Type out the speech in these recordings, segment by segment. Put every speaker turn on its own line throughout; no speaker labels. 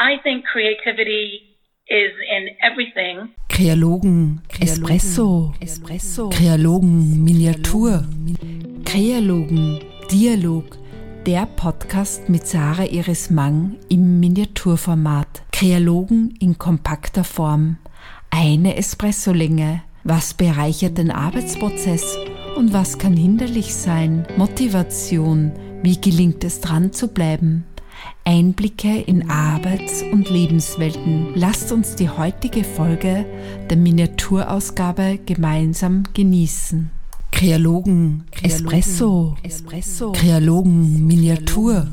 I think creativity is in everything.
Kreologen, Espresso, Espresso, Kreologen, Miniatur, Kreologen, Dialog, der Podcast mit Sarah Iris Mang im Miniaturformat. Kreologen in kompakter Form, eine Espressolänge. Was bereichert den Arbeitsprozess und was kann hinderlich sein? Motivation, wie gelingt es dran zu bleiben? Einblicke in Arbeits- und Lebenswelten. Lasst uns die heutige Folge der Miniaturausgabe gemeinsam genießen. Kreologen, Espresso, Espresso, Kreologen, Miniatur.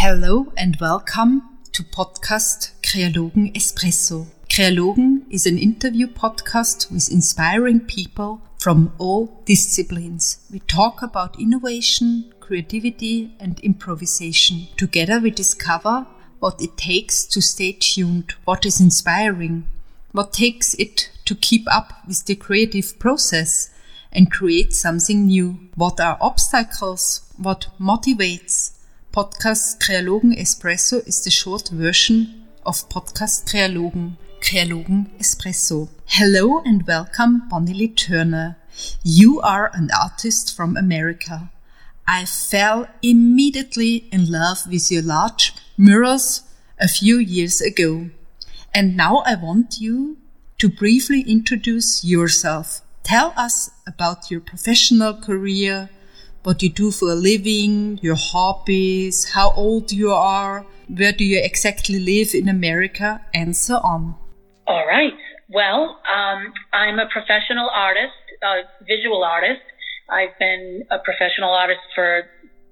Hello and welcome to podcast Kreologen Espresso. Kreologen is an interview podcast with inspiring people from all disciplines. We talk about innovation, creativity, and improvisation. Together, we discover what it takes to stay tuned, what is inspiring, what takes it to keep up with the creative process and create something new. What are obstacles? What motivates? Podcast Crealogen Espresso is the short version of Podcast Crealogen. Crealogen Espresso. Hello and welcome, Bonnie Turner. You are an artist from America. I fell immediately in love with your large mirrors a few years ago. And now I want you to briefly introduce yourself. Tell us about your professional career, what you do for a living, your hobbies, how old you are, where do you exactly live in America, and so on.
All right. Well, um, I'm a professional artist, a visual artist. I've been a professional artist for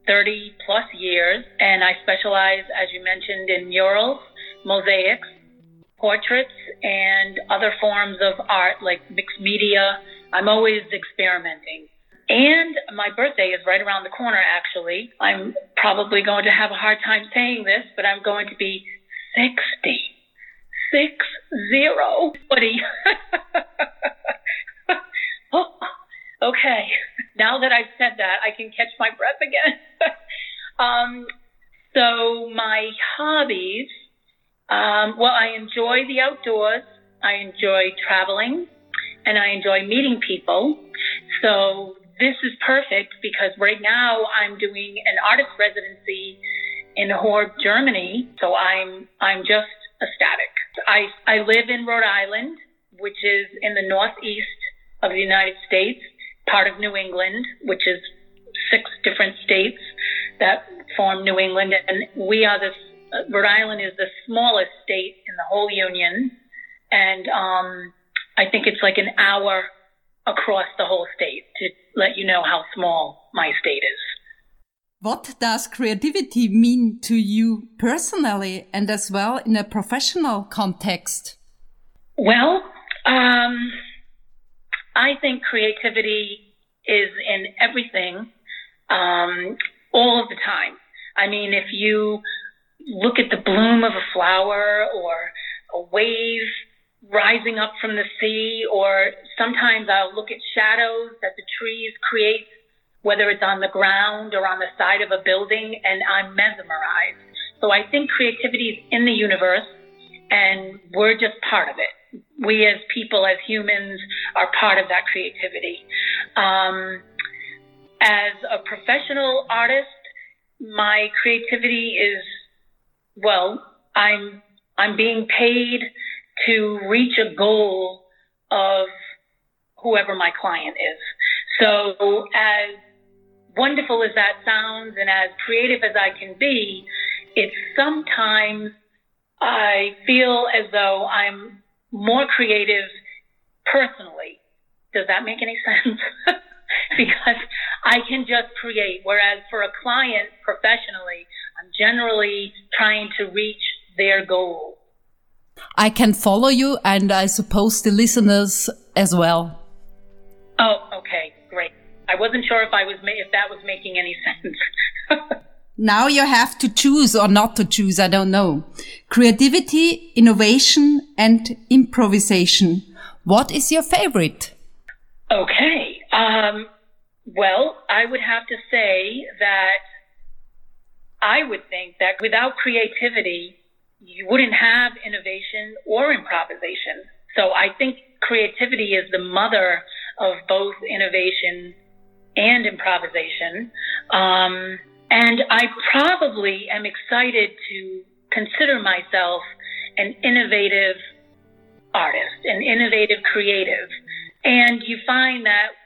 30 plus years, and I specialize, as you mentioned, in murals, mosaics, portraits, and other forms of art like mixed media. I'm always experimenting. And my birthday is right around the corner, actually. I'm probably going to have a hard time saying this, but I'm going to be 60 six zero. Buddy. oh, okay. Now that I've said that, I can catch my breath again. um, so my hobbies. Um, well, I enjoy the outdoors. I enjoy traveling, and I enjoy meeting people. So this is perfect because right now I'm doing an artist residency in Horb, Germany. So I'm I'm just ecstatic. I, I live in Rhode Island, which is in the northeast of the United States, part of New England, which is six different states that form New England. And we are the, uh, Rhode Island is the smallest state in the whole union. And um, I think it's like an hour across the whole state to let you know how small my state is.
What does creativity mean to you personally and as well in a professional context?
Well, um, I think creativity is in everything um, all of the time. I mean, if you look at the bloom of a flower or a wave rising up from the sea, or sometimes I'll look at shadows that the trees create whether it's on the ground or on the side of a building, and I'm mesmerized. So I think creativity is in the universe, and we're just part of it. We as people, as humans, are part of that creativity. Um, as a professional artist, my creativity is, well, I'm I'm being paid to reach a goal of whoever my client is. So as wonderful as that sounds and as creative as I can be, it's sometimes I feel as though I'm more creative personally. Does that make any sense? because I can just create, whereas for a client professionally, I'm generally trying to reach their goal.
I can follow you and I suppose the listeners as well.
Oh, okay. I wasn't sure if I was ma- if that was making any sense.
now you have to choose or not to choose. I don't know. Creativity, innovation, and improvisation. What is your favorite?
Okay. Um, well, I would have to say that I would think that without creativity, you wouldn't have innovation or improvisation. So I think creativity is the mother of both innovation and improvisation. Um, and I probably am excited to consider myself an innovative artist, an innovative creative. And you find that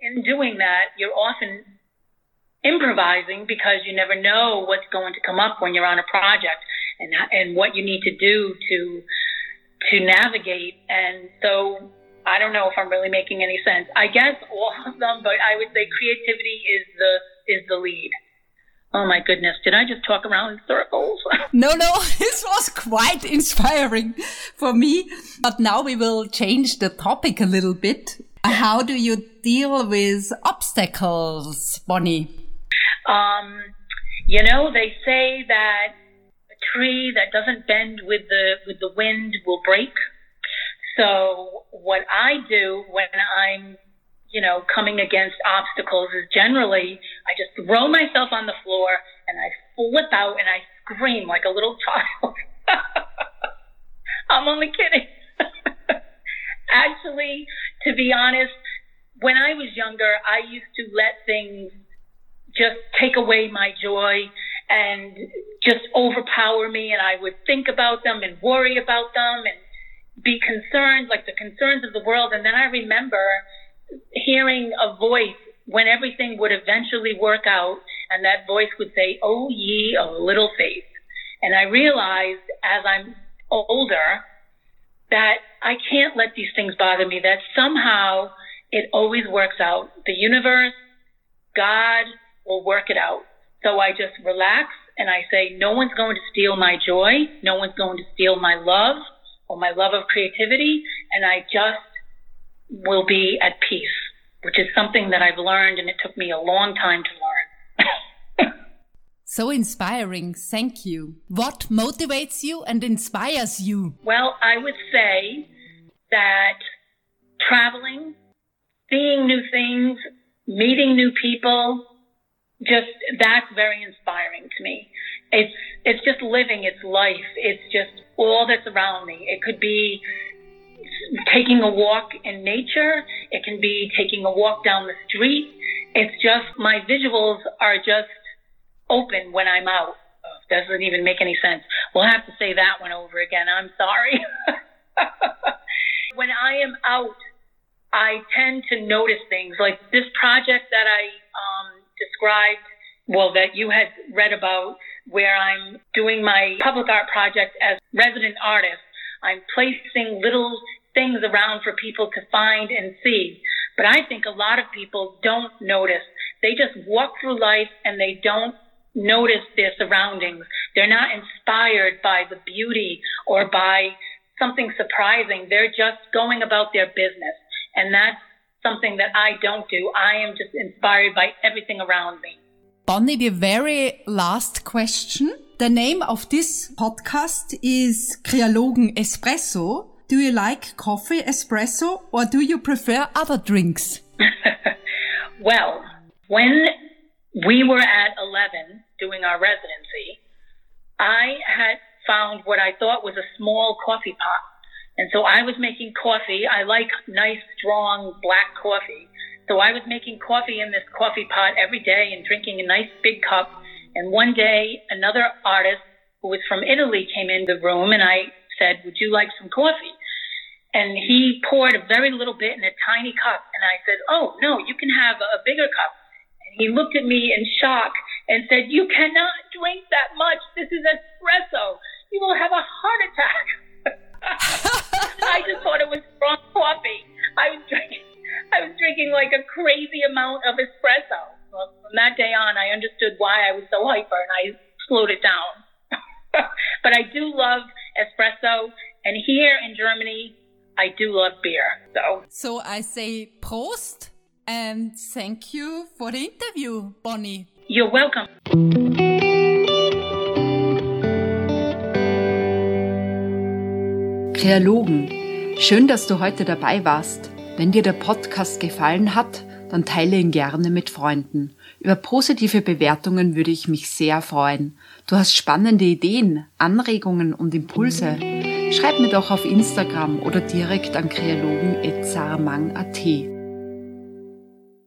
in doing that, you're often improvising because you never know what's going to come up when you're on a project and and what you need to do to to navigate. And so I don't know if I'm really making any sense. I guess all of them, but I would say creativity is the is the lead. Oh my goodness, did I just talk around in circles?
no, no, this was quite inspiring for me. But now we will change the topic a little bit. How do you deal with obstacles, Bonnie?
Um, you know, they say that a tree that doesn't bend with the with the wind will break. So what I do when I'm, you know, coming against obstacles is generally I just throw myself on the floor and I flip out and I scream like a little child. I'm only kidding. Actually, to be honest, when I was younger, I used to let things just take away my joy and just overpower me and I would think about them and worry about them and be concerned, like the concerns of the world. And then I remember hearing a voice when everything would eventually work out, and that voice would say, Oh, ye of little faith. And I realized as I'm older that I can't let these things bother me, that somehow it always works out. The universe, God will work it out. So I just relax and I say, No one's going to steal my joy. No one's going to steal my love or my love of creativity, and I just will be at peace, which is something that I've learned, and it took me a long time to learn.
so inspiring. Thank you. What motivates you and inspires you?
Well, I would say that traveling, seeing new things, meeting new people, just that's very inspiring to me. It's it's just living its life. It's just all that's around me. It could be taking a walk in nature. It can be taking a walk down the street. It's just my visuals are just open when I'm out. Doesn't even make any sense. We'll have to say that one over again. I'm sorry. when I am out, I tend to notice things like this project that I um, described, well, that you had read about where I'm doing my public art project as resident artist. I'm placing little things around for people to find and see. But I think a lot of people don't notice. They just walk through life and they don't notice their surroundings. They're not inspired by the beauty or by something surprising. They're just going about their business. And that's something that I don't do. I am just inspired by everything around me.
Bonnie, the very last question. The name of this podcast is Crealogen Espresso. Do you like coffee espresso or do you prefer other drinks?
well, when we were at 11 doing our residency, I had found what I thought was a small coffee pot. And so I was making coffee. I like nice, strong black coffee. So I was making coffee in this coffee pot every day and drinking a nice big cup. And one day, another artist who was from Italy came in the room and I said, Would you like some coffee? And he poured a very little bit in a tiny cup. And I said, Oh, no, you can have a bigger cup. And he looked at me in shock and said, You cannot drink that much. This is espresso. You will have a heart attack. I just thought it was strong coffee. I was drinking I was drinking like a crazy amount of espresso. Well, from that day on, I understood why I was so hyper and I slowed it down. but I do love espresso. And here in Germany, I do love beer. So,
so I say Prost and thank you for the interview, Bonnie.
You're welcome.
Crealogen, schön, dass du heute dabei warst. Wenn dir der Podcast gefallen hat,
dann teile ihn gerne mit Freunden. Über positive Bewertungen würde ich mich sehr freuen. Du hast spannende Ideen, Anregungen und Impulse. Schreib mir doch auf Instagram oder direkt an kreologen.saramang.at.